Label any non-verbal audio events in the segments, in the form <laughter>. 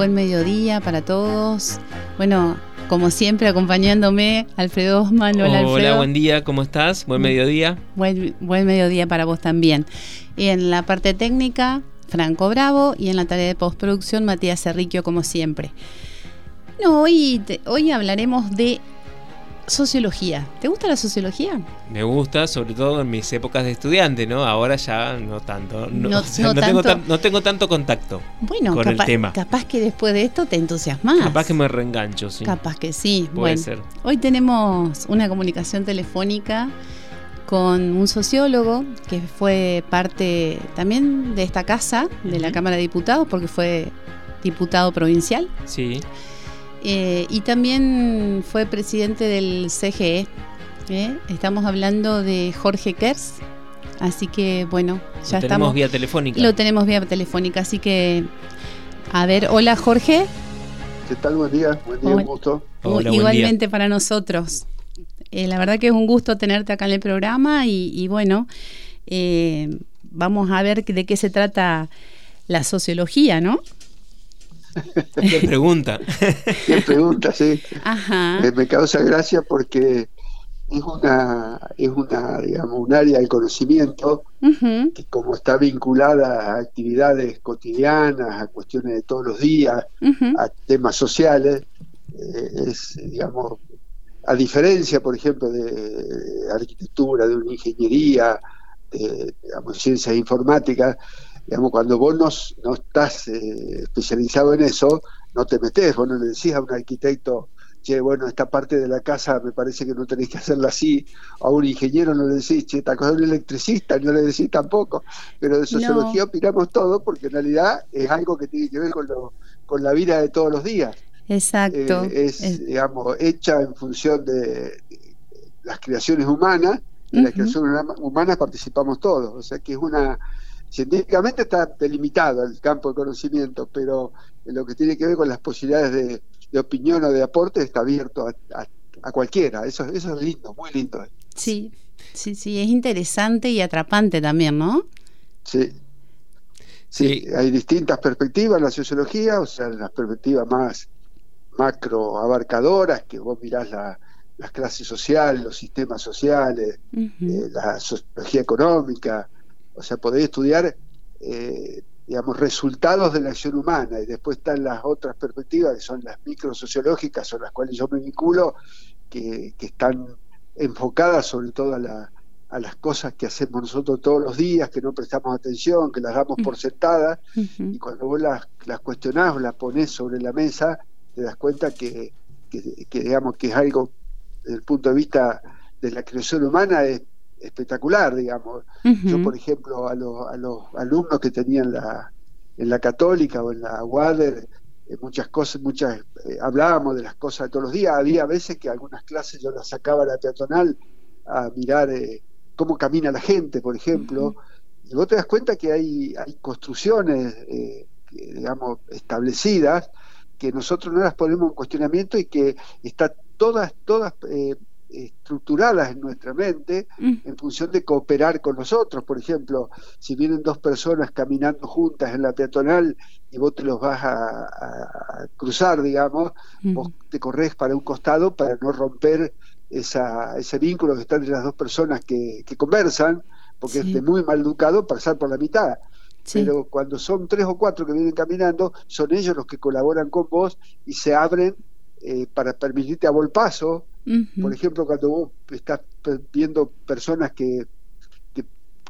Buen mediodía para todos. Bueno, como siempre, acompañándome Alfredo Osman. Hola, Hola, buen día, ¿cómo estás? Buen mediodía. Buen, buen mediodía para vos también. Y en la parte técnica, Franco Bravo, y en la tarea de postproducción, Matías Cerriquio, como siempre. No, hoy, hoy hablaremos de sociología. ¿Te gusta la sociología? Me gusta, sobre todo en mis épocas de estudiante, ¿no? Ahora ya no tanto. No, <laughs> Tengo, tanto contacto bueno, con el tema. Capaz que después de esto te entusiasmas. Capaz que me reengancho, sí. Capaz que sí. Puede ser. Hoy tenemos una comunicación telefónica con un sociólogo que fue parte también de esta casa, de la Cámara de Diputados, porque fue diputado provincial. Sí. Eh, y también fue presidente del CGE. ¿eh? Estamos hablando de Jorge Kers. Así que bueno, ya lo estamos. Tenemos vía telefónica. Lo tenemos vía telefónica, así que. A ver, hola Jorge. ¿Qué tal? Buen día, buen día, un gusto. Igualmente para nosotros. Eh, la verdad que es un gusto tenerte acá en el programa y, bueno, vamos a ver de qué se trata la sociología, ¿no? Qué pregunta. <laughs> Qué pregunta, sí. Me, causa gracia porque es una, es una, digamos, un área del conocimiento que como está vinculada a actividades cotidianas, a cuestiones de todos los días, a temas sociales, eh, es, digamos, a diferencia, por ejemplo, de, arquitectura, de una ingeniería, de, digamos, ciencias informáticas, digamos, cuando vos no, estás eh, especializado en eso, no te metes, vos no le decís a un arquitecto, che, bueno, esta parte de la casa me parece que no tenéis que hacerla así, a un ingeniero no le decís, che, tal cosa un electricista, no le decís tampoco, pero de sociología opinamos todo porque en realidad es algo que tiene que ver con, lo, con la vida de todos los días. Exacto. Eh, es, digamos, hecha en función de, las creaciones humanas, en las creaciones humanas participamos todos, o sea que es una científicamente está delimitado el campo de conocimiento, pero en lo que tiene que ver con las posibilidades de, opinión o de aporte está abierto a, cualquiera. Eso, eso es lindo, muy lindo. Sí, sí, sí, es interesante y atrapante también, ¿no? Sí. Sí, hay distintas perspectivas en la sociología, o sea, las perspectivas más macro abarcadoras, que vos mirás la, las clases sociales, los sistemas sociales, eh, la sociología económica, o sea, poder estudiar, eh, digamos, resultados de la acción humana y después están las otras perspectivas, que son las microsociológicas, son las cuales yo me vinculo, que, están enfocadas sobre todo a, las cosas que hacemos nosotros todos los días, que no prestamos atención, que las damos por sentadas, y cuando vos las, las cuestionás o las ponés sobre la mesa, te das cuenta que, digamos que es algo desde el punto de vista de la creación humana es espectacular, digamos. Yo, por ejemplo, a, los, a los alumnos que tenían la, en la católica o en la Wader, eh, muchas cosas, muchas, eh, hablábamos de las cosas de todos los días. Había veces que algunas clases yo las sacaba a la peatonal a mirar eh, cómo camina la gente, por ejemplo. Y vos te das cuenta que hay, hay construcciones, digamos, establecidas que nosotros no las ponemos en cuestionamiento y que está todas, todas estructuradas en nuestra mente mm. en función de cooperar con nosotros. Por ejemplo, si vienen dos personas caminando juntas en la peatonal y vos te los vas a, cruzar, digamos, mm. vos te corres para un costado para no romper esa, ese vínculo que está entre las dos personas que, conversan, porque es de muy mal educado pasar por la mitad. Pero cuando son tres o cuatro que vienen caminando, son ellos los que colaboran con vos y se abren eh, para permitirte a paso por ejemplo, cuando vos estás viendo personas que,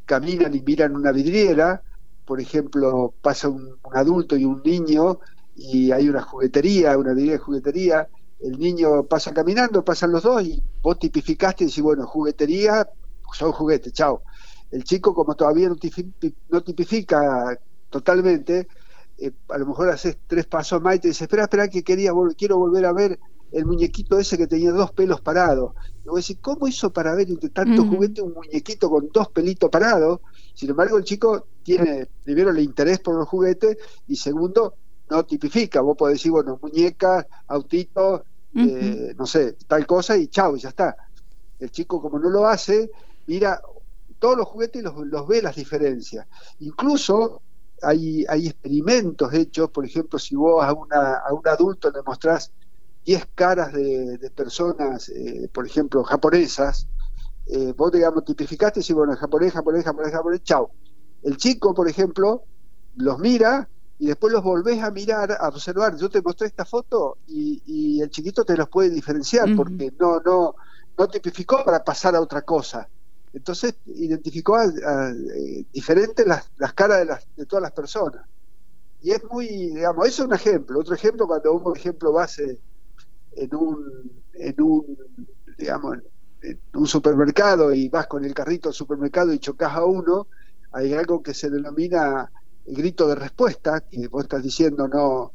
caminan y miran una vidriera, por ejemplo, pasa un, adulto y un niño y hay una juguetería, una vidriera de juguetería, el niño pasa caminando, pasan los dos y vos tipificaste y decís, bueno, juguetería, son juguetes, chao. El chico, como todavía no, tipifica totalmente, eh, a lo mejor haces tres pasos más y te dice, espera, espera, que quería, quiero volver a ver el muñequito ese que tenía dos pelos parados. Y vos decís, ¿cómo hizo para ver entre tantos juguetes un muñequito con dos pelitos parados? Sin embargo, el chico tiene, primero, el interés por los juguetes y segundo, no tipifica. Vos podés decir, bueno, muñecas, autitos, eh, no sé, tal cosa y chao, y ya está. El chico, como no lo hace, mira todos los juguetes y los, ve las diferencias. Incluso hay, hay experimentos hechos, por ejemplo, si vos a, una, a un adulto le mostrás 10 caras de, personas, eh, por ejemplo, japonesas, eh, vos, digamos, tipificaste y decís, bueno, japonés, japonés, japonés, japonés, chao. El chico, por ejemplo, los mira y después los volvés a mirar, a observar. Yo te mostré esta foto y, el chiquito te los puede diferenciar porque no, no, no tipificó para pasar a otra cosa. Entonces identificó a, eh, diferentes las, las caras de, las, de todas las personas. Y es muy, digamos, eso es un ejemplo. Otro ejemplo, cuando un ejemplo base en un, en un digamos, en un supermercado y vas con el carrito al supermercado y chocas a uno, hay algo que se denomina el grito de respuesta, que vos estás diciendo no,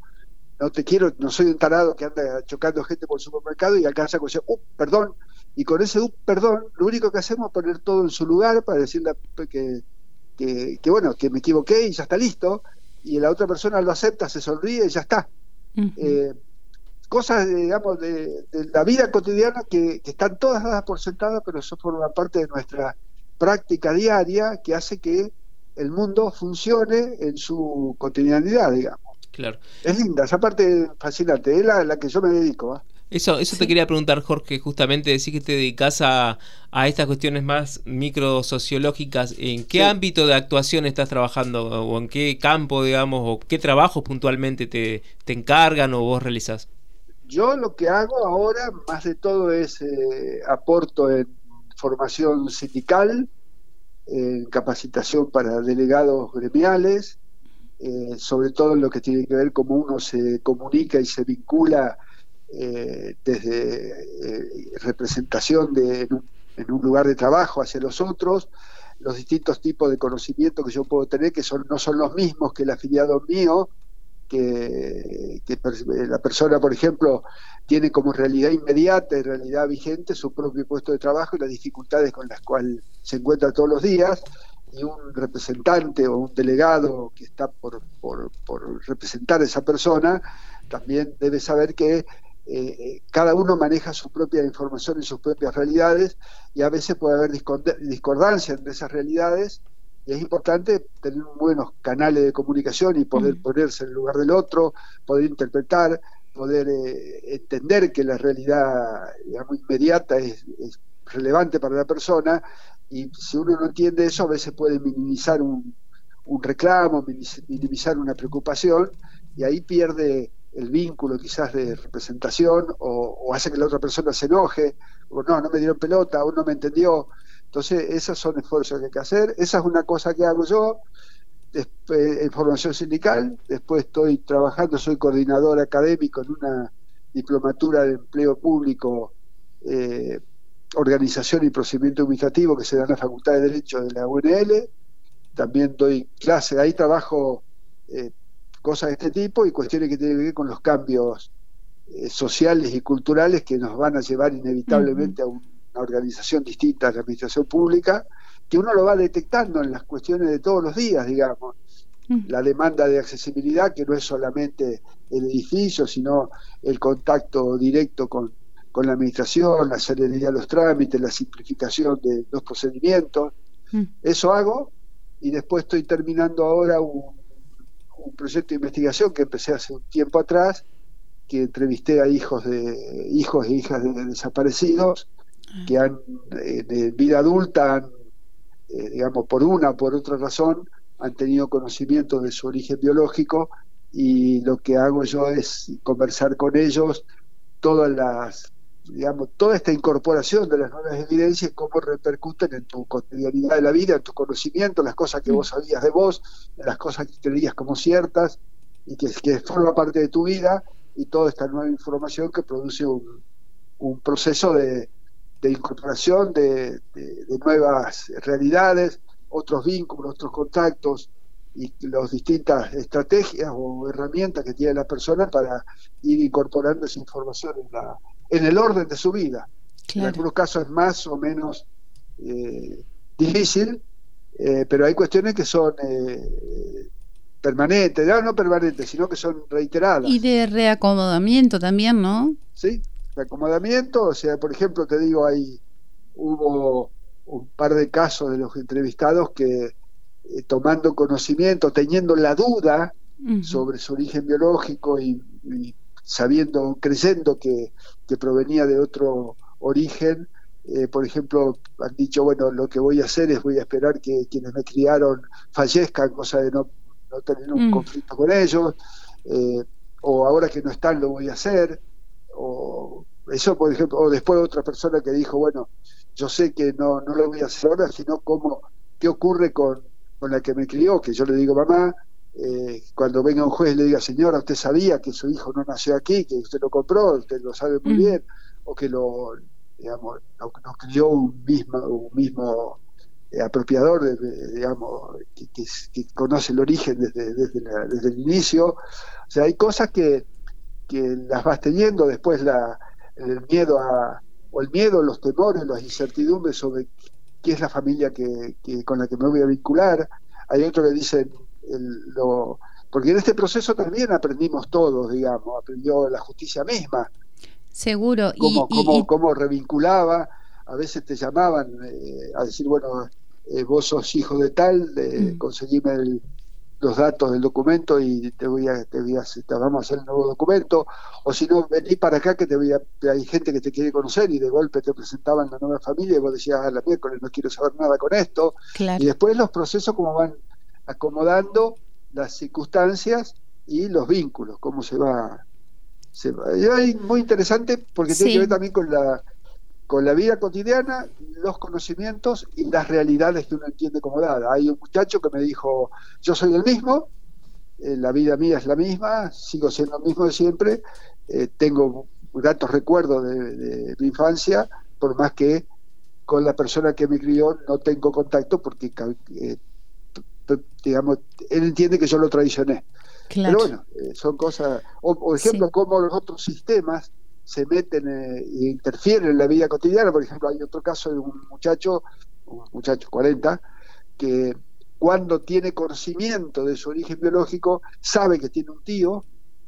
no te quiero, no soy un tarado que anda chocando gente por el supermercado y alcanza con ese, uh, perdón, y con ese uh, perdón, lo único que hacemos es poner todo en su lugar para decirle que, que, que bueno, que me equivoqué y ya está listo, y la otra persona lo acepta, se sonríe y ya está cosas, digamos, de, la vida cotidiana que, están todas dadas por sentadas, pero eso forma parte de nuestra práctica diaria que hace que el mundo funcione en su cotidianidad, digamos. Claro. Es linda, esa parte fascinante, es la, la que yo me dedico. ¿ah? Eso, eso te quería preguntar, Jorge, justamente decir que te dedicas a, a estas cuestiones más microsociológicas. ¿En qué ámbito de actuación estás trabajando? ¿O en qué campo, digamos, o qué trabajos puntualmente te, te encargan o vos realizás? Yo lo que hago ahora, más de todo, es eh, aporto en formación sindical, en capacitación para delegados gremiales, eh, sobre todo en lo que tiene que ver cómo uno se comunica y se vincula eh, desde representación de, en un, en, un, lugar de trabajo hacia los otros, los distintos tipos de conocimiento que yo puedo tener, que son, no son los mismos que el afiliado mío, que, la persona, por ejemplo, tiene como realidad inmediata y realidad vigente su propio puesto de trabajo y las dificultades con las cuales se encuentra todos los días, y un representante o un delegado que está por, por, representar a esa persona también debe saber que eh, cada uno maneja su propia información y sus propias realidades y a veces puede haber discordancia entre esas realidades y es importante tener buenos canales de comunicación y poder ponerse en el lugar del otro, poder interpretar, poder eh, entender que la realidad digamos, inmediata es, relevante para la persona y si uno no entiende eso a veces puede minimizar un, reclamo, minimizar una preocupación y ahí pierde el vínculo quizás de representación o, o, hace que la otra persona se enoje, o no, no me dieron pelota, o no me entendió. Entonces, esos son esfuerzos que hay que hacer. Esa es una cosa que hago yo en formación sindical. Después estoy trabajando, soy coordinador académico en una diplomatura de empleo público, eh, organización y procedimiento administrativo que se da en la Facultad de Derecho de la UNL. También doy clase, ahí trabajo eh, cosas de este tipo y cuestiones que tienen que ver con los cambios eh, sociales y culturales que nos van a llevar inevitablemente a un organización distinta a la administración pública, que uno lo va detectando en las cuestiones de todos los días, digamos. Mm. La demanda de accesibilidad, que no es solamente el edificio, sino el contacto directo con, la administración, la celeridad de los trámites, la simplificación de los procedimientos. Mm. Eso hago y después estoy terminando ahora un, proyecto de investigación que empecé hace un tiempo atrás, que entrevisté a hijos de hijos e hijas de desaparecidos que han, eh, de vida adulta, han, eh, digamos, por una o por otra razón, han tenido conocimiento de su origen biológico y lo que hago yo es conversar con ellos todas las digamos, toda esta incorporación de las nuevas evidencias, cómo repercuten en tu cotidianidad de la vida, en tu conocimiento, las cosas que mm. vos sabías de vos, las cosas que creías como ciertas y que, que forma parte de tu vida y toda esta nueva información que produce un proceso de, incorporación de, nuevas realidades, otros vínculos, otros contactos y las distintas estrategias o herramientas que tiene la persona para ir incorporando esa información en, la, en el orden de su vida. En algunos casos es más o menos eh, difícil, eh, pero hay cuestiones que son eh, permanentes, no, no permanentes, sino que son reiteradas. Y de reacomodamiento también, ¿no? Sí, reacomodamiento, o sea, por ejemplo, te digo, hay hubo un par de casos de los entrevistados que eh, tomando conocimiento, teniendo la duda sobre su origen biológico y, sabiendo, creyendo que, que, provenía de otro origen, eh, por ejemplo, han dicho, bueno, lo que voy a hacer es voy a esperar que quienes me criaron fallezcan, cosa de no, no tener un mm. conflicto con ellos, eh, o ahora que no están lo voy a hacer, o eso, por ejemplo, o después otra persona que dijo, bueno, yo sé que no, no lo voy a hacer ahora, sino cómo, qué ocurre con, con la que me crió, que yo le digo, mamá, eh, cuando venga un juez le diga, señora, usted sabía que su hijo no nació aquí, que usted lo compró, usted lo sabe muy mm. bien, o que lo, digamos, nos, crió un mismo, un mismo eh, apropiador, digamos, que, conoce el origen desde, desde, el inicio. O sea, hay cosas que, que las vas teniendo, después la, el miedo a, o el miedo, los temores, las incertidumbres sobre qué es la familia que, con la que me voy a vincular. Hay otro que dice, lo, porque en este proceso también aprendimos todos, digamos, aprendió la justicia misma, Seguro. Cómo, cómo, revinculaba, a veces te llamaban eh, a decir, bueno, eh, vos sos hijo de tal, mm. conseguime los datos del documento y te voy a, te voy a, vamos a hacer el nuevo documento, o si no, vení para acá que te voy a, hay gente que te quiere conocer y de golpe te presentaban la nueva familia y vos decías, a ah, la miércoles no quiero saber nada con esto. Y después los procesos como van acomodando las circunstancias y los vínculos, cómo se va es muy interesante porque tiene que ver también con la, con la vida cotidiana, los conocimientos y las realidades que uno entiende como dada. Hay un muchacho que me dijo, yo soy el mismo, eh, la vida mía es la misma, sigo siendo el mismo de siempre, eh, tengo gratos recuerdos de, mi infancia, por más que con la persona que me crió no tengo contacto porque, eh, digamos, él entiende que yo lo traicioné. Pero bueno, son cosas, o por ejemplo, cómo los otros sistemas se meten e interfieren en la vida cotidiana. Por ejemplo, hay otro caso de un muchacho, un muchacho 40, que cuando tiene conocimiento de su origen biológico, sabe que tiene un tío,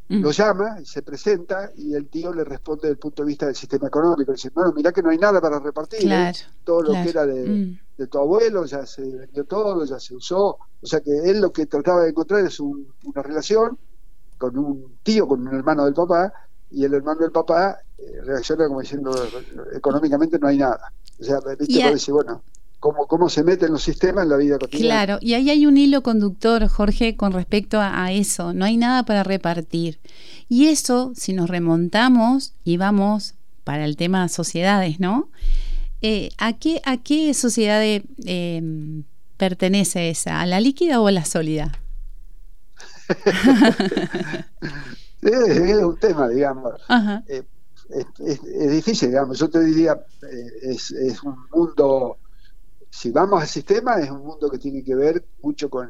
mm. lo llama y se presenta y el tío le responde desde el punto de vista del sistema económico. Dice, bueno, mira que no hay nada para repartir, ¿eh? todo lo que era de, mm de tu abuelo, ya se vendió todo, ya se usó. O sea que él lo que trataba de encontrar es una relación con un tío, con un hermano del papá, y el hermano del papá eh, reacciona como diciendo, económicamente no hay nada. O sea, viste, decir, bueno, cómo, cómo se mete en los sistemas en la vida cotidiana. Claro, y ahí hay un hilo conductor, Jorge, con respecto a eso. No hay nada para repartir. Y eso, si nos remontamos y vamos para el tema sociedades, ¿no? Eh, ¿a, qué, ¿A qué sociedad eh, pertenece esa? ¿A la líquida o a la sólida? <laughs> es, un tema, digamos. Eh, es, difícil, digamos. Yo te diría, es, un mundo, si vamos al sistema, es un mundo que tiene que ver mucho con,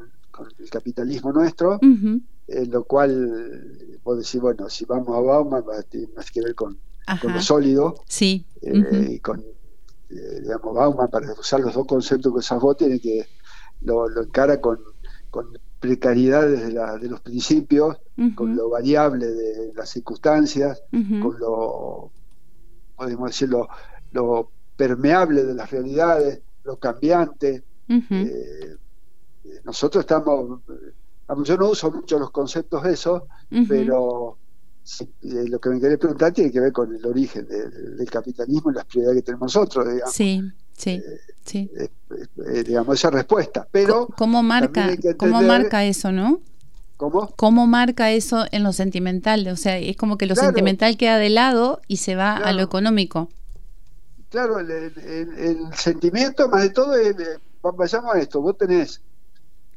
el capitalismo nuestro, en lo cual, puedo decir, bueno, si vamos a Bauman, tiene más que ver con, lo sólido, sí. y con eh, digamos, Bauman, para usar los dos conceptos que usas vos, tiene que lo, encara con, precariedades de, de los principios, con lo variable de las circunstancias, con lo, podemos decirlo, lo permeable de las realidades, lo cambiante. Eh, nosotros estamos, yo no uso mucho los conceptos esos, pero eh, lo que me querés preguntar tiene que ver con el origen del capitalismo y las prioridades que tenemos nosotros, digamos. Sí, sí, eh, sí. Eh, digamos, esa respuesta. Pero ¿Cómo marca, ¿cómo marca eso, no? ¿Cómo? ¿Cómo marca eso en lo sentimental? O sea, es como que lo sentimental queda de lado y se va a lo económico. Claro, el, sentimiento, más de todo, vayamos a esto, vos tenés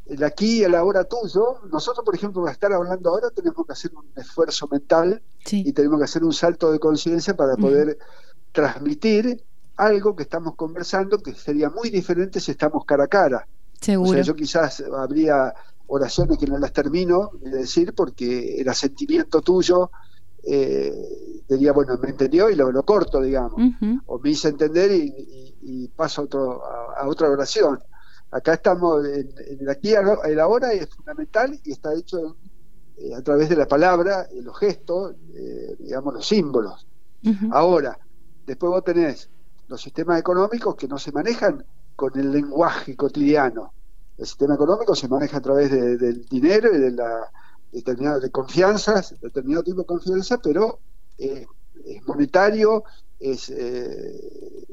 el aquí y el ahora tuyo, nosotros, por ejemplo, para estar hablando ahora, tenemos que hacer un esfuerzo mental y tenemos que hacer un salto de conciencia para poder transmitir algo que estamos conversando que sería muy diferente si estamos cara a cara. Seguro. O sea, yo quizás habría oraciones que no las termino de decir porque era sentimiento tuyo, eh, diría, bueno, me entendió y lo, lo corto, digamos, o me hice entender y, paso a, otro, a, otra oración. Acá estamos en, el aquí el ahora es fundamental y está hecho eh, a través de la palabra, los gestos, eh, digamos, los símbolos. Ahora, después vos tenés los sistemas económicos que no se manejan con el lenguaje cotidiano. El sistema económico se maneja a través del dinero y de la determinado de confianzas, determinado tipo de confianza, pero es monetario, es eh,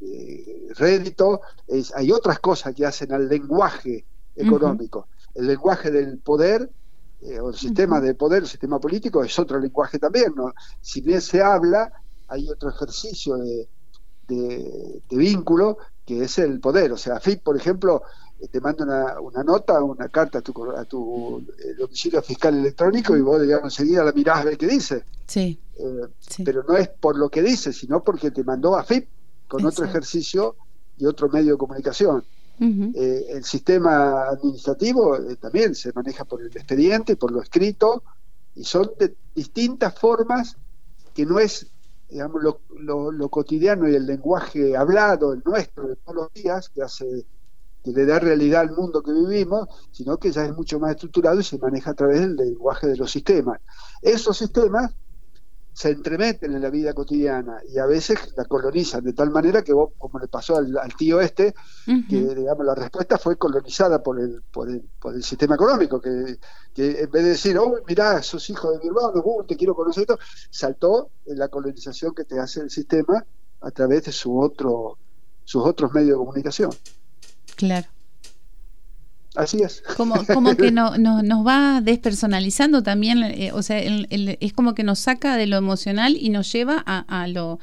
eh, rédito, es, hay otras cosas que hacen al lenguaje económico. El lenguaje del poder eh, o el sistema de poder, el sistema político es otro lenguaje también. ¿no? Si bien se habla, hay otro ejercicio de, de, vínculo que es el poder. O sea, FIP, por ejemplo, eh, te manda una, una, nota, una carta a tu, a tu eh, domicilio fiscal electrónico y vos, digamos, enseguida la mirás a ver qué dice. Sí, Pero no es por lo que dice, sino porque te mandó a FIP con otro ejercicio y otro medio de comunicación. el sistema administrativo también se maneja por el expediente, por lo escrito, y son de distintas formas que no es digamos, lo, lo, cotidiano y el lenguaje hablado, el nuestro de todos los días, que hace que le da realidad al mundo que vivimos, sino que ya es mucho más estructurado y se maneja a través del lenguaje de los sistemas. Esos sistemas se entremeten en la vida cotidiana y a veces la colonizan de tal manera que vos, como le pasó al, tío este, que digamos la respuesta fue colonizada por el, por el, por el sistema económico, que, que, en vez de decir, oh, mirá, sos hijo de mi hermano, uh, te quiero conocer, esto, saltó en la colonización que te hace el sistema a través de su otro, sus otros medios de comunicación. Claro. Así es. Como, <laughs> como que no, nos va despersonalizando también, eh, o sea, es como que nos saca de lo emocional y nos lleva a, lo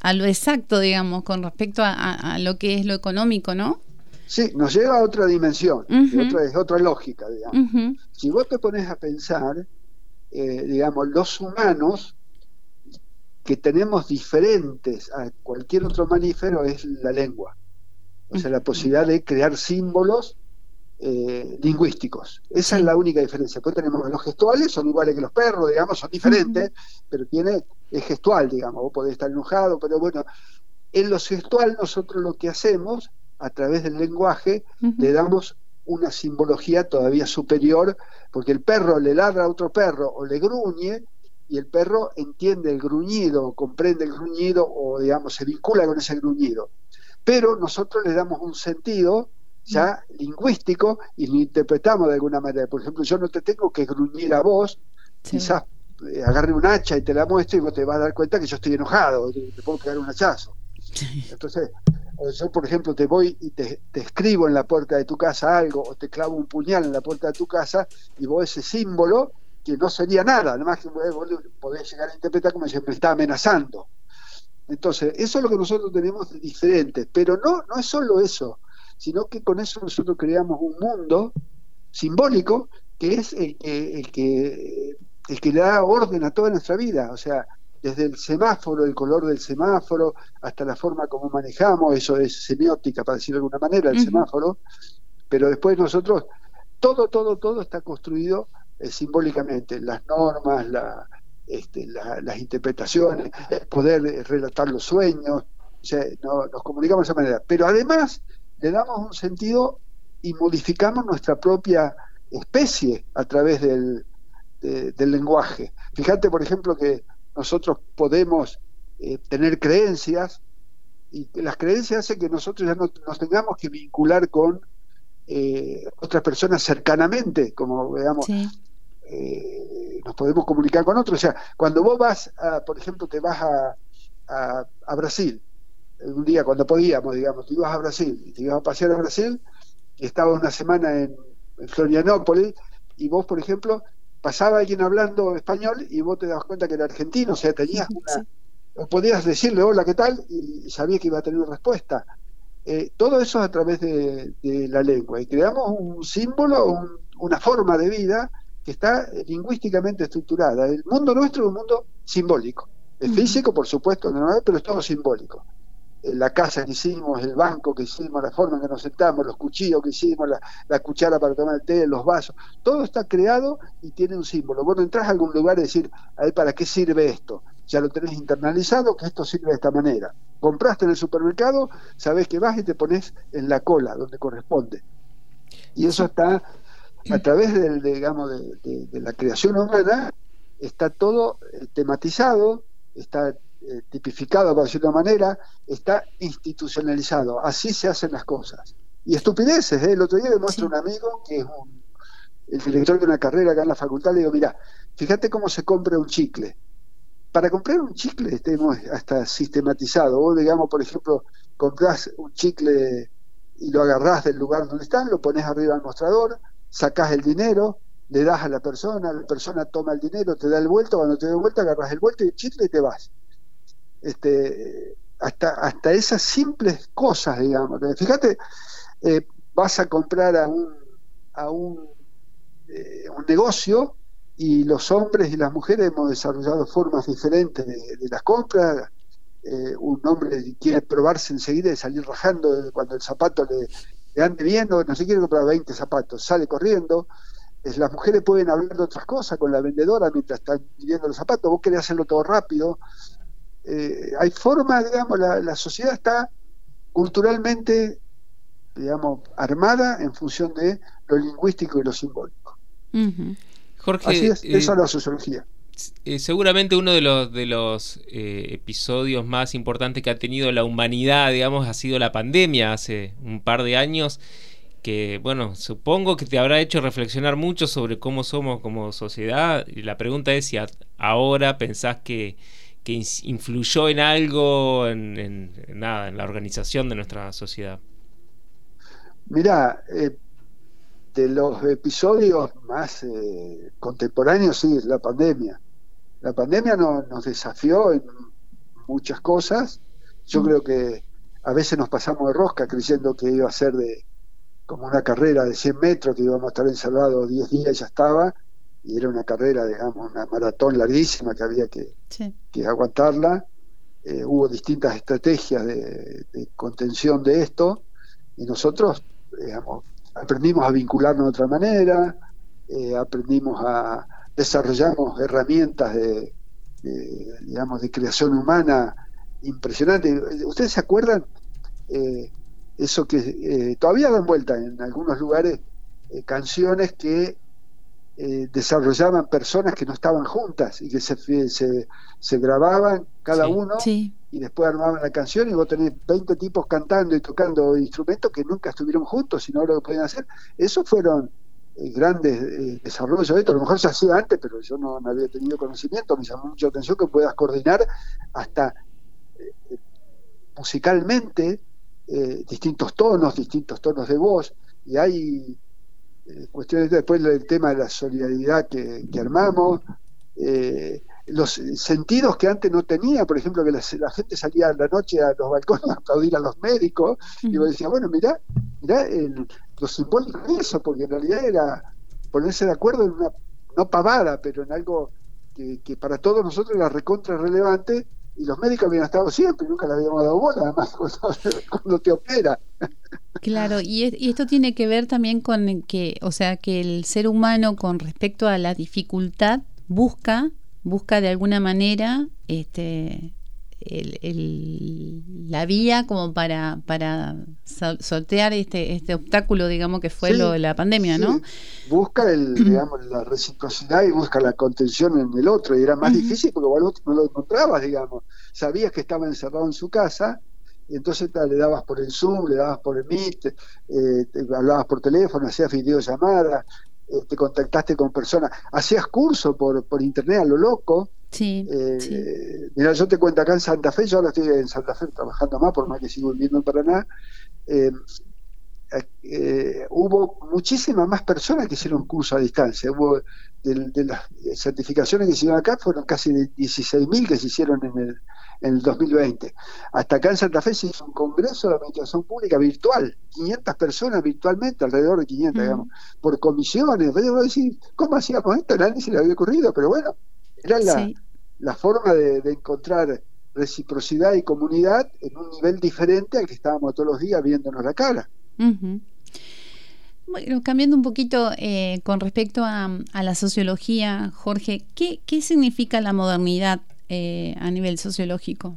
a lo exacto, digamos, con respecto a, lo que es lo económico, ¿no? Sí, nos lleva a otra dimensión, otra, es otra lógica, digamos. Si vos te pones a pensar, eh, digamos, los humanos que tenemos diferentes a cualquier otro mamífero es la lengua. O sea, la posibilidad de crear símbolos eh, lingüísticos. Esa es la única diferencia. Después tenemos los gestuales, son iguales que los perros, digamos, son diferentes, pero tiene, es gestual, digamos, vos podés estar enojado, pero bueno, en lo gestual nosotros lo que hacemos, a través del lenguaje, le damos una simbología todavía superior, porque el perro le ladra a otro perro o le gruñe, y el perro entiende el gruñido, comprende el gruñido o digamos se vincula con ese gruñido. Pero nosotros le damos un sentido ya lingüístico y lo interpretamos de alguna manera. Por ejemplo, yo no te tengo que gruñir a vos, quizás eh, agarre un hacha y te la muestro y vos te vas a dar cuenta que yo estoy enojado, te, te puedo pegar un hachazo. Entonces, yo por ejemplo te voy y te, escribo en la puerta de tu casa algo o te clavo un puñal en la puerta de tu casa y vos ese símbolo que no sería nada, además que vos podés llegar a interpretar como si me está amenazando. Entonces, eso es lo que nosotros tenemos de diferente, pero no, no es solo eso sino que con eso nosotros creamos un mundo simbólico que es el que, el que, el que le da orden a toda nuestra vida, o sea, desde el semáforo, el color del semáforo, hasta la forma como manejamos, eso es semiótica, para decirlo de alguna manera, el semáforo, pero después nosotros, todo, todo, todo está construido eh, simbólicamente, las normas, este, las interpretaciones, poder relatar los sueños, o sea, nos comunicamos de esa manera. Pero además le damos un sentido y modificamos nuestra propia especie a través del, del lenguaje. Fíjate, por ejemplo, que nosotros podemos eh, tener creencias y las creencias hacen que nosotros ya no nos tengamos que vincular con eh, otras personas cercanamente, como veamos, eh, nos podemos comunicar con otros. O sea, cuando vos vas, a, por ejemplo, te vas a, a Brasil un día cuando podíamos, digamos, te ibas a Brasil y te ibas a pasear a Brasil, y estabas una semana en, Florianópolis, y vos, por ejemplo, pasaba alguien hablando español y vos te das cuenta que era argentino, o sea, tenías una... podías decirle hola, ¿qué tal? Y, sabías que iba a tener una respuesta. Eh, todo eso a través de, la lengua. Y creamos un símbolo, una forma de vida que está lingüísticamente estructurada. El mundo nuestro es un mundo simbólico. Es físico, por supuesto, pero es todo simbólico. Eh, la casa que hicimos, el banco que hicimos, la forma en que nos sentamos, los cuchillos que hicimos, la, cuchara para tomar el té, los vasos, todo está creado y tiene un símbolo. Vos no entras a algún lugar y decir, a ver, ¿para qué sirve esto? Ya lo tenés internalizado, que esto sirve de esta manera. Compraste en el supermercado, sabés que vas y te pones en la cola, donde corresponde. Y eso está a través del, digamos, de, la creación humana, está todo eh, tematizado, está eh, tipificado, por decirlo de una manera, está institucionalizado. Así se hacen las cosas. Y estupideces. ¿eh? El otro día me muestra un amigo que es el director de una carrera acá en la facultad. Le digo, mira, fíjate cómo se compra un chicle. Para comprar un chicle tenemos hasta sistematizado. Vos, digamos, por ejemplo, compras un chicle y lo agarrás del lugar donde están, lo pones arriba del mostrador, sacás el dinero, le das a la persona, la persona toma el dinero, te da el vuelto, cuando te da el vuelto agarras el vuelto y el chicle y te vas este, hasta, hasta esas simples cosas, digamos. Fíjate, eh, vas a comprar a un, a un, eh, un, negocio y los hombres y las mujeres hemos desarrollado formas diferentes de, las compras. Eh, un hombre quiere probarse enseguida y salir rajando cuando el zapato le, ande bien, no, se quiere comprar 20 zapatos, sale corriendo. las mujeres pueden hablar de otras cosas con la vendedora mientras están pidiendo los zapatos, vos querés hacerlo todo rápido, eh, hay forma, digamos, la, sociedad está culturalmente, digamos, armada en función de lo lingüístico y lo simbólico. Jorge, Así es, esa es la sociología. Eh, seguramente uno de los, de los eh, episodios más importantes que ha tenido la humanidad, digamos, ha sido la pandemia hace un par de años, que, bueno, supongo que te habrá hecho reflexionar mucho sobre cómo somos como sociedad. Y la pregunta es si ahora pensás que que influyó en algo, en, nada, en la organización de nuestra sociedad? Mira, eh, de los episodios más eh, contemporáneos, sí, la pandemia. La pandemia nos desafió en muchas cosas. Yo mm. creo que a veces nos pasamos de rosca creyendo que iba a ser de como una carrera de 100 metros, que íbamos a estar encerrados 10 días y ya estaba y era una carrera, digamos, una maratón larguísima que había que, aguantarla. Eh, hubo distintas estrategias de, contención de esto y nosotros, digamos, aprendimos a vincularnos de otra manera, eh, aprendimos a desarrollamos herramientas de, digamos, de creación humana impresionante. ¿Ustedes se acuerdan? Eh, eso que todavía dan vuelta en algunos lugares, canciones que eh, desarrollaban personas que no estaban juntas y que se, se, grababan cada uno y después armaban la canción y vos tenés 20 tipos cantando y tocando instrumentos que nunca estuvieron juntos y no lo podían hacer. Esos fueron eh, grandes eh, desarrollos de esto. A lo mejor se hacía antes, pero yo no, había tenido conocimiento. Me llamó mucho la atención que puedas coordinar hasta musicalmente distintos tonos, distintos tonos de voz. Y hay eh, cuestiones. Después del tema de la solidaridad que, armamos, eh, los sentidos que antes no tenía, por ejemplo, que la, gente salía a la noche a los balcones a aplaudir a los médicos, y yo decía, bueno, mirá, mirá el, lo simbólico de eso, porque en realidad era ponerse de acuerdo en una, no pavada, pero en algo que, que para todos nosotros era recontra relevante, y los médicos habían estado siempre, nunca le habíamos dado bola, además, <laughs> cuando te opera. Claro, y, esto tiene que ver también con que, o sea, que el ser humano con respecto a la dificultad busca, busca de alguna manera, este, el, la vía como para, para sortear este, este obstáculo, digamos, que fue lo de la pandemia, ¿no? Busca el, digamos, la reciprocidad y busca la contención en el otro, y era más difícil porque vos no lo encontrabas, digamos. Sabías que estaba encerrado en su casa entonces le dabas por el Zoom, le dabas por el Meet, eh, hablabas por teléfono, hacías videollamadas, eh, te contactaste con personas, hacías curso por, por internet a lo loco. Sí, eh, Mira, yo te cuento acá en Santa Fe, yo ahora estoy en Santa Fe trabajando más, por más que sigo viviendo en Paraná. hubo muchísimas más personas que hicieron curso a distancia. Hubo de, las certificaciones que se hicieron acá, fueron casi 16.000 que se hicieron en el, en el 2020. Hasta acá en Santa Fe se hizo un congreso de administración pública virtual, 500 personas virtualmente, alrededor de 500, digamos, por comisiones. Yo decir, ¿cómo hacíamos esto? A nadie se le había ocurrido, pero bueno, era la, la forma de, encontrar reciprocidad y comunidad en un nivel diferente al que estábamos todos los días viéndonos la cara. Bueno, cambiando un poquito eh, con respecto a, la sociología, Jorge, ¿qué, significa la modernidad eh, a nivel sociológico?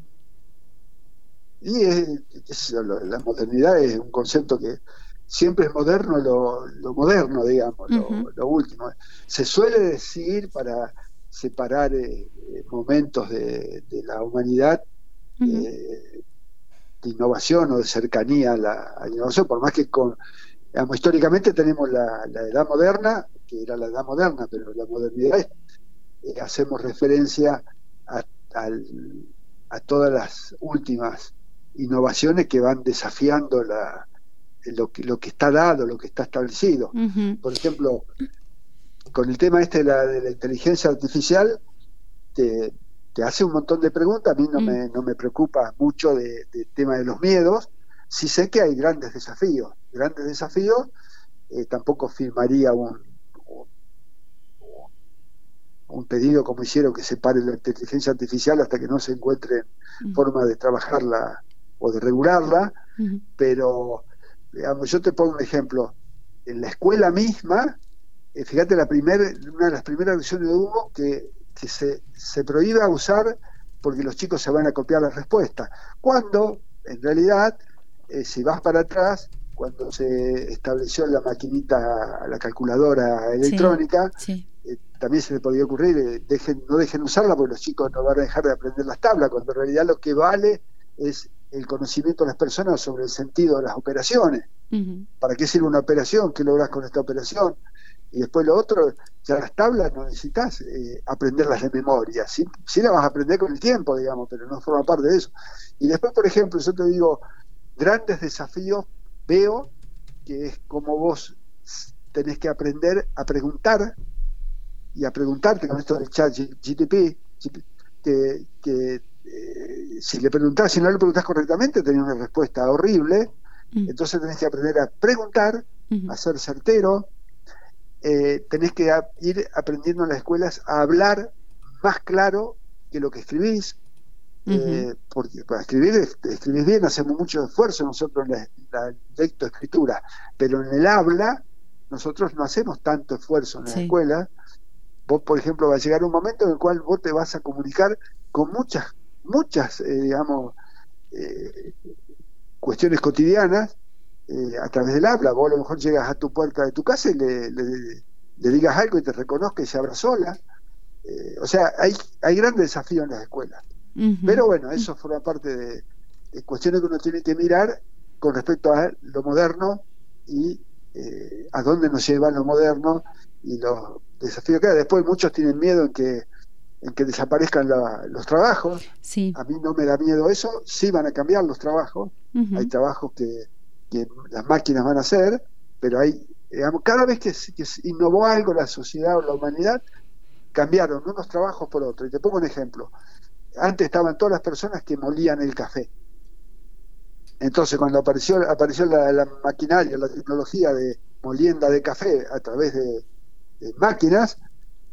Y la modernidad es un concepto que siempre es moderno lo, moderno, digamos, lo, último. Se suele decir para separar eh, momentos de, la humanidad de innovación o de cercanía a la, innovación, por más que con, digamos, históricamente tenemos la, edad moderna, que era la edad moderna, pero la modernidad eh, hacemos referencia a, todas las últimas innovaciones que van desafiando la, lo, que, lo que está dado, lo que está establecido. Por ejemplo, con el tema este de la, de la inteligencia artificial, te, te hace un montón de preguntas, a mí no, mm. me, no me preocupa mucho del de tema de los miedos, sí sé que hay grandes desafíos, grandes desafíos, eh, tampoco firmaría un, un, pedido como hicieron que se pare la inteligencia artificial hasta que no se encuentre mm. forma de trabajarla o de regularla, pero digamos, yo te pongo un ejemplo, en la escuela misma, eh, fíjate, la primer, una de las primeras acciones hubo que que se, se prohíba usar porque los chicos se van a copiar la respuesta. Cuando, en realidad, eh, si vas para atrás, cuando se estableció la maquinita, la calculadora electrónica, eh, también se le podía ocurrir, eh, dejen, no dejen usarla porque los chicos no van a dejar de aprender las tablas, cuando en realidad lo que vale es el conocimiento de las personas sobre el sentido de las operaciones. ¿Para qué sirve una operación? ¿Qué logras con esta operación? Y después lo otro, ya las tablas no necesitas eh, aprenderlas de memoria, sí, sí las vas a aprender con el tiempo, digamos, pero no forma parte de eso. Y después, por ejemplo, yo te digo, grandes desafíos veo que es como vos tenés que aprender a preguntar y a preguntarte con esto del chat GTP, que, que eh, si le preguntás, si no le preguntás correctamente, tenés una respuesta horrible, mm. entonces tenés que aprender a preguntar, a ser certero, eh, tenés que ir aprendiendo en las escuelas a hablar más claro que lo que escribís, eh, porque para escribir, escribís bien, hacemos mucho esfuerzo nosotros en la, lectoescritura, pero en el habla nosotros no hacemos tanto esfuerzo en la escuela. Vos, por ejemplo, va a llegar un momento en el cual vos te vas a comunicar con muchas, muchas, eh, digamos, cuestiones cotidianas eh, a través del habla. Vos a lo mejor llegas a tu puerta de tu casa y le, digas algo y te reconozca y se abra sola. Eh, o sea, hay, hay grandes desafíos en las escuelas. Pero bueno, eso forma parte de, cuestiones que uno tiene que mirar con respecto a lo moderno y eh, a dónde nos lleva lo moderno y los desafíos que hay. Después muchos tienen miedo en que en que desaparezcan los trabajos. A mí no me da miedo eso, sí van a cambiar los trabajos. Hay trabajos que, que las máquinas van a hacer, pero hay, digamos, cada vez que, que innovó algo la sociedad o la humanidad, cambiaron unos trabajos por otros. Y te pongo un ejemplo. Antes estaban todas las personas que molían el café. Entonces, cuando apareció, apareció la, maquinaria, la tecnología de molienda de café a través de, máquinas,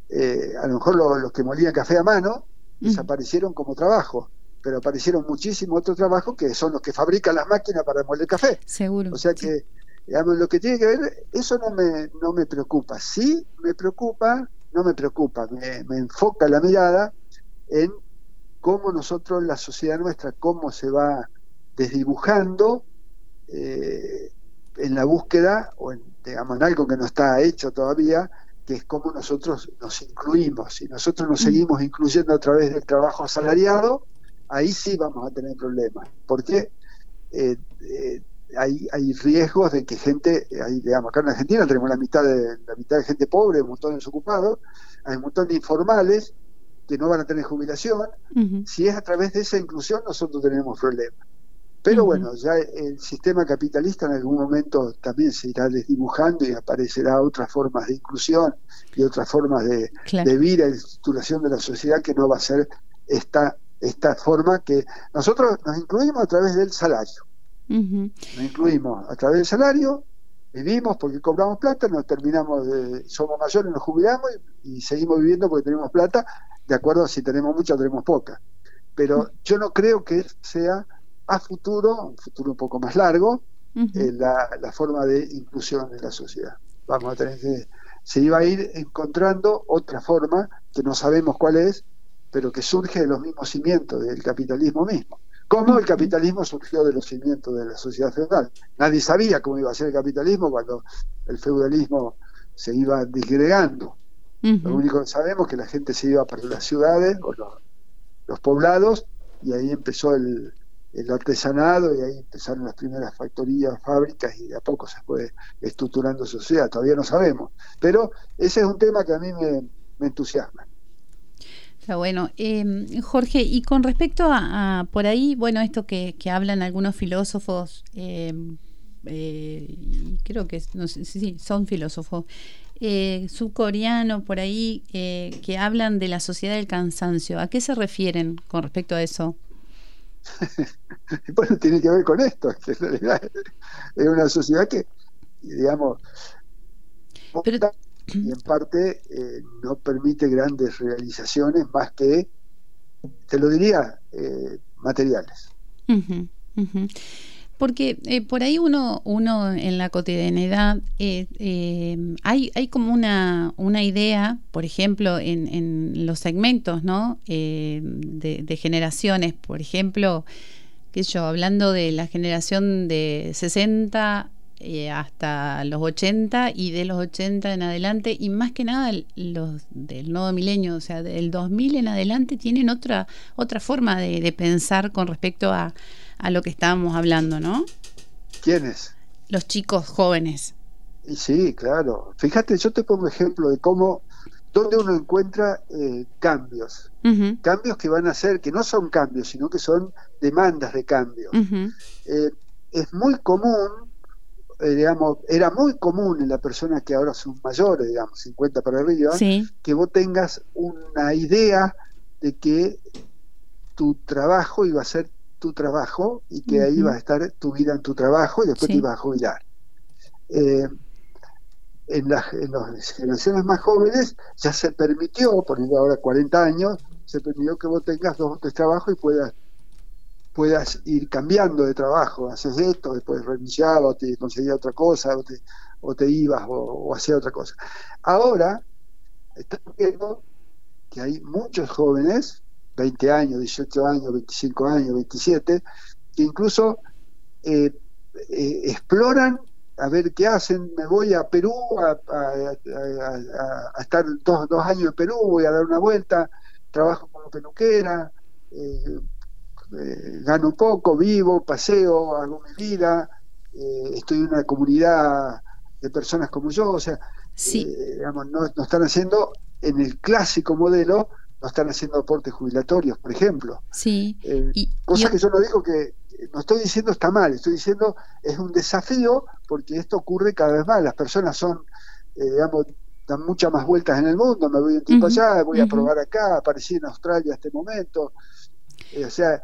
eh, a lo mejor los, que molían café a mano desaparecieron como trabajo pero aparecieron muchísimos otros trabajos que son los que fabrican las máquinas para moler café. Seguro. O sea que, digamos, lo que tiene que ver, eso no me, no me preocupa. Sí me preocupa, no me preocupa, me, enfoca la mirada en cómo nosotros, la sociedad nuestra, cómo se va desdibujando eh, en la búsqueda, o en, digamos, en algo que no está hecho todavía, que es cómo nosotros nos incluimos. Y nosotros nos seguimos incluyendo a través del trabajo asalariado, ahí sí vamos a tener problemas, porque eh, eh, hay, hay riesgos de que gente, ahí, digamos, acá en Argentina tenemos la mitad de la mitad de gente pobre, un montón de desocupados, hay un montón de informales que no van a tener jubilación. Si es a través de esa inclusión, nosotros tenemos problemas. Pero bueno, ya el sistema capitalista en algún momento también se irá desdibujando y aparecerá otras formas de inclusión y otras formas de, de vida y de estructuración de la sociedad que no va a ser esta esta forma que nosotros nos incluimos a través del salario. Nos incluimos a través del salario, vivimos porque cobramos plata, nos terminamos de, somos mayores, nos jubilamos y, seguimos viviendo porque tenemos plata, de acuerdo a si tenemos mucha o tenemos poca. pero yo no creo que sea a futuro, un futuro un poco más largo, eh, la, la, forma de inclusión en la sociedad. Vamos a tener que, se iba a ir encontrando otra forma que no sabemos cuál es, pero que surge de los mismos cimientos del capitalismo mismo. ¿Cómo el capitalismo surgió de los cimientos de la sociedad feudal? Nadie sabía cómo iba a ser el capitalismo cuando el feudalismo se iba disgregando. Lo único que sabemos es que la gente se iba para las ciudades o los, poblados y ahí empezó el, artesanado y ahí empezaron las primeras factorías, fábricas y de a poco se fue estructurando sociedad. Todavía no sabemos. Pero ese es un tema que a mí me entusiasma bueno. Em, Jorge, y con respecto a, por ahí, bueno, esto que, hablan algunos filósofos, em, eh, creo que no sé, sí, son filósofos, eh, subcoreanos por ahí, eh, que hablan de la sociedad del cansancio. ¿A qué se refieren con respecto a eso? <laughs> bueno, tiene que ver con esto, que <laughs> en realidad es una sociedad que, digamos, y en parte eh, no permite grandes realizaciones más que, te lo diría, eh, materiales. Porque eh, por ahí uno, uno en la cotidianidad hay, hay como una, una idea, por ejemplo, en, en los segmentos ¿no? de, de, generaciones, por ejemplo, que yo, hablando de la generación de 60 eh, hasta los 80 y de los 80 en adelante y más que nada los del nuevo milenio, o sea, del 2000 en adelante tienen otra otra forma de, pensar con respecto a, a, lo que estábamos hablando, ¿no? ¿Quiénes? Los chicos jóvenes. Y sí, claro. Fíjate, yo te pongo ejemplo de cómo donde uno encuentra eh, cambios, cambios que van a ser, que no son cambios, sino que son demandas de cambio. Eh, es muy común eh, digamos, era muy común en la persona que ahora son mayores, digamos, 50 para arriba, que vos tengas una idea de que tu trabajo iba a ser tu trabajo y que ahí iba a estar tu vida en tu trabajo y después te ibas a jubilar. Eh, en, las, en las generaciones más jóvenes ya se permitió, poniendo ahora 40 años, se permitió que vos tengas dos o tres trabajos y puedas puedas ir cambiando de trabajo, haces esto, después renunciabas o te conseguías otra cosa, o te, o te ibas o, hacías otra cosa. Ahora, estamos viendo que hay muchos jóvenes, 20 años, 18 años, 25 años, 27, que incluso eh, eh, exploran a ver qué hacen, me voy a Perú a, estar dos, dos, años en Perú, voy a dar una vuelta, trabajo como peluquera, eh, eh, gano poco, vivo, paseo, hago mi vida, eh, estoy en una comunidad de personas como yo, o sea, eh, digamos, no, están haciendo en el clásico modelo, no están haciendo aportes jubilatorios, por ejemplo. Sí. cosa que yo no digo que, no estoy diciendo está mal, estoy diciendo es un desafío porque esto ocurre cada vez más, las personas son, digamos, dan muchas más vueltas en el mundo, me voy un tiempo allá, voy a probar acá, aparecí en Australia este momento, o sea,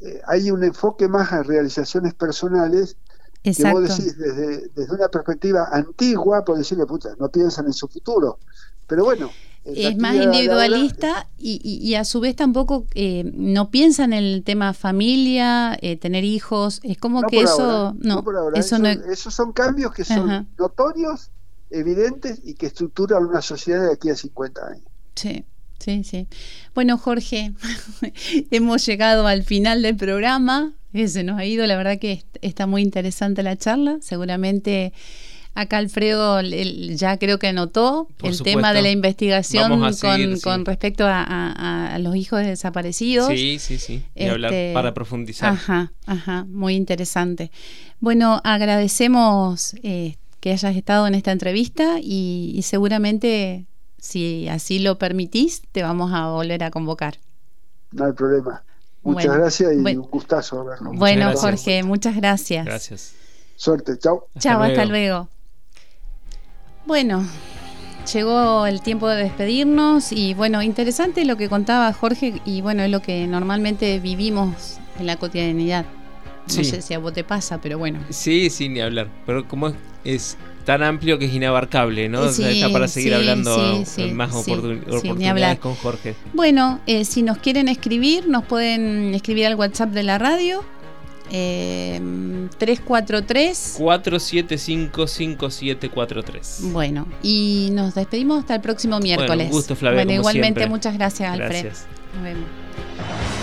eh, hay un enfoque más a realizaciones personales que vos decís desde, desde una perspectiva antigua, por decirle, puta, no piensan en su futuro. Pero bueno, es más individualista y, a su vez tampoco eh, no piensa en el tema familia, eh, tener hijos, es como que eso no, eso, no... esos son cambios que son notorios, evidentes y que estructuran una sociedad de aquí a 50 años. Sí. Sí, sí. Bueno, Jorge, <laughs> hemos llegado al final del programa. Se nos ha ido, la verdad que está muy interesante la charla. Seguramente acá Alfredo ya creo que anotó el tema de la investigación con, respecto a, los hijos desaparecidos. Sí, sí, sí. Y hablar este, para profundizar. Ajá, ajá, muy interesante. Bueno, agradecemos eh, que hayas estado en esta entrevista y seguramente si así lo permitís, te vamos a volver a convocar. No hay problema. Muchas gracias y un gustazo verlo. Bueno, Jorge, muchas gracias. Gracias. Suerte, chao. Chao, hasta luego. Bueno, llegó el tiempo de despedirnos y bueno, interesante lo que contaba Jorge y bueno, es lo que normalmente vivimos en la cotidianidad. No sé si a vos te pasa, pero bueno. Sí, sí, ni hablar. Pero como es, tan amplio que es inabarcable, ¿no? está para seguir hablando más oportunidades con Jorge. Bueno, eh, si nos quieren escribir, nos pueden escribir al WhatsApp de la radio. Eh, 343 475 5743 Bueno, y nos despedimos hasta el próximo miércoles. Bueno, un gusto, Flavia. Bueno, igualmente, muchas gracias, Alfred. Nos vemos.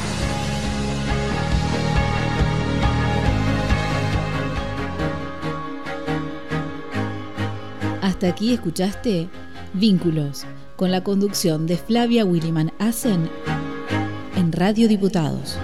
Hasta aquí escuchaste Vínculos, con la conducción de Flavia Williman Asen en Radio Diputados.